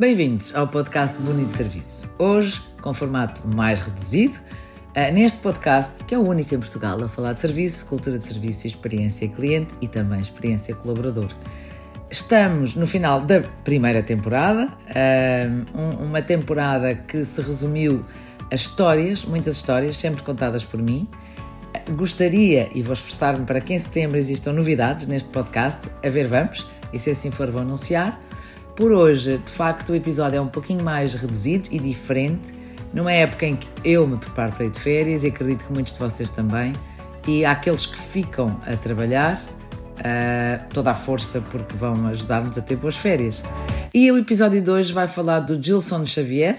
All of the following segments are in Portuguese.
Bem-vindos ao podcast Bonito Serviço. Hoje, com formato mais reduzido, eh, neste podcast, que é o único em Portugal a falar de serviço, cultura de serviço, experiência cliente e também experiência colaborador. Estamos no final da primeira temporada, eh, uma temporada que se resumiu a histórias, muitas histórias, sempre contadas por mim. Gostaria, e vou esforçar-me para que em setembro existam novidades neste podcast, a ver vamos, e se assim for vou anunciar. Por hoje, de facto, o episódio é um pouquinho mais reduzido e diferente, numa época em que eu me preparo para ir de férias e acredito que muitos de vocês também, e aqueles que ficam a trabalhar, uh, toda a força porque vão ajudar-nos a ter boas férias. E o episódio de hoje vai falar do Gilson Xavier,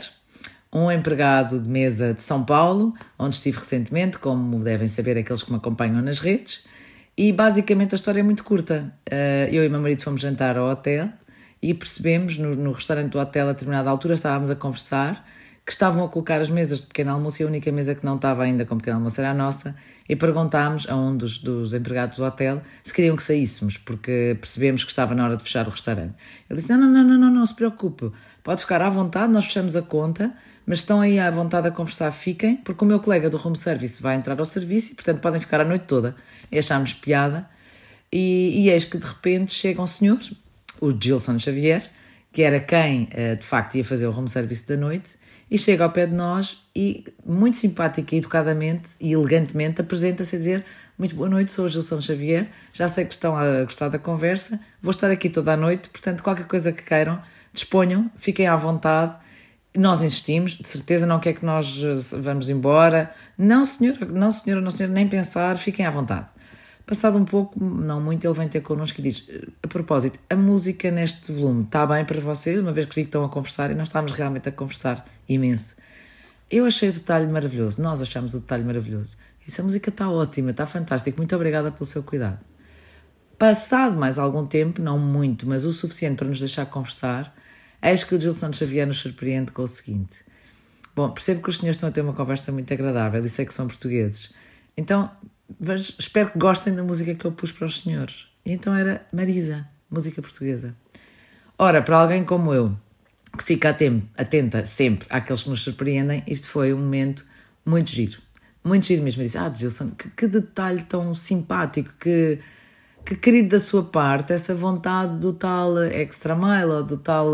um empregado de mesa de São Paulo, onde estive recentemente, como devem saber aqueles que me acompanham nas redes. E basicamente a história é muito curta. Uh, eu e meu marido fomos jantar ao hotel e percebemos no, no restaurante do hotel, a determinada altura, estávamos a conversar que estavam a colocar as mesas de pequeno almoço e a única mesa que não estava ainda com pequeno almoço era a nossa e perguntámos a um dos, dos empregados do hotel se queriam que saíssemos, porque percebemos que estava na hora de fechar o restaurante. Ele disse, não, não, não, não, não, não se preocupe, pode ficar à vontade, nós fechamos a conta, mas estão aí à vontade a conversar, fiquem, porque o meu colega do room service vai entrar ao serviço e, portanto, podem ficar a noite toda. E achámos piada. E, e eis que, de repente, chega um senhor, o Gilson Xavier, que era quem, eh, de facto, ia fazer o home service da noite, e chega ao pé de nós e, muito simpática educadamente e elegantemente, apresenta-se a dizer muito boa noite, sou o Gilson Xavier, já sei que estão a gostar da conversa, vou estar aqui toda a noite, portanto, qualquer coisa que queiram, disponham, fiquem à vontade. Nós insistimos, de certeza não quer que nós eh, vamos embora. Não, senhora, não, senhora, não, senhora, nem pensar, fiquem à vontade. Passado um pouco, não muito, ele vem ter connosco e diz: A propósito, a música neste volume está bem para vocês, uma vez que vi que estão a conversar e nós estávamos realmente a conversar imenso. Eu achei o detalhe maravilhoso, nós achamos o detalhe maravilhoso. Essa música está ótima, está fantástica, muito obrigada pelo seu cuidado. Passado mais algum tempo, não muito, mas o suficiente para nos deixar conversar, eis que o Gilson Xavier nos surpreende com o seguinte. Bom, percebo que os senhores estão a ter uma conversa muito agradável e sei que são portugueses. Então, espero que gostem da música que eu pus para os senhores. Então era Marisa, música portuguesa. Ora, para alguém como eu, que fica atenta sempre àqueles que nos surpreendem, isto foi um momento muito giro. Muito giro mesmo. Eu disse, ah, Gilson, que, que detalhe tão simpático, que, que querido da sua parte, essa vontade do tal extra mile ou do tal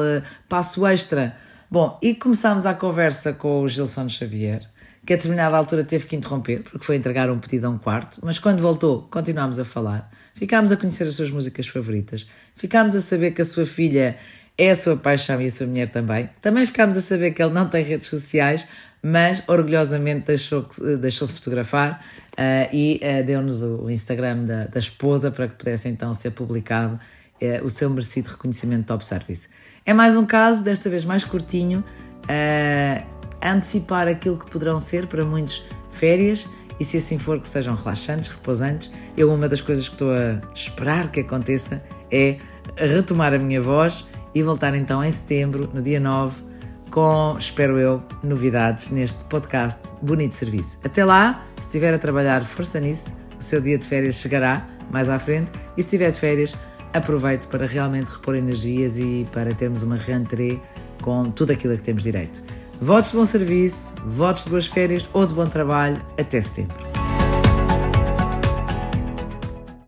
passo extra. Bom, e começámos a conversa com o Gilson Xavier que a determinada altura teve que interromper, porque foi entregar um pedido a um quarto, mas quando voltou, continuámos a falar. Ficámos a conhecer as suas músicas favoritas, ficámos a saber que a sua filha é a sua paixão e a sua mulher também. Também ficámos a saber que ele não tem redes sociais, mas orgulhosamente deixou-se deixou fotografar uh, e uh, deu-nos o Instagram da, da, esposa para que pudesse então ser publicado uh, o seu merecido reconhecimento top service. É mais um caso, desta vez mais curtinho antecipar aquilo que poderão ser para muitos férias e se assim for que sejam relaxantes, repousantes. Eu uma das coisas que estou a esperar que aconteça é retomar a minha voz e voltar então em setembro, no dia 9, com, espero eu, novidades neste podcast Bonito Serviço. Até lá, se estiver a trabalhar, força nisso, o seu dia de férias chegará mais à frente e se estiver de férias, aproveite para realmente repor energias e para termos uma rentrée com tudo aquilo a que temos direito. Votos de bom serviço, votos de boas férias ou de bom trabalho. Até setembro.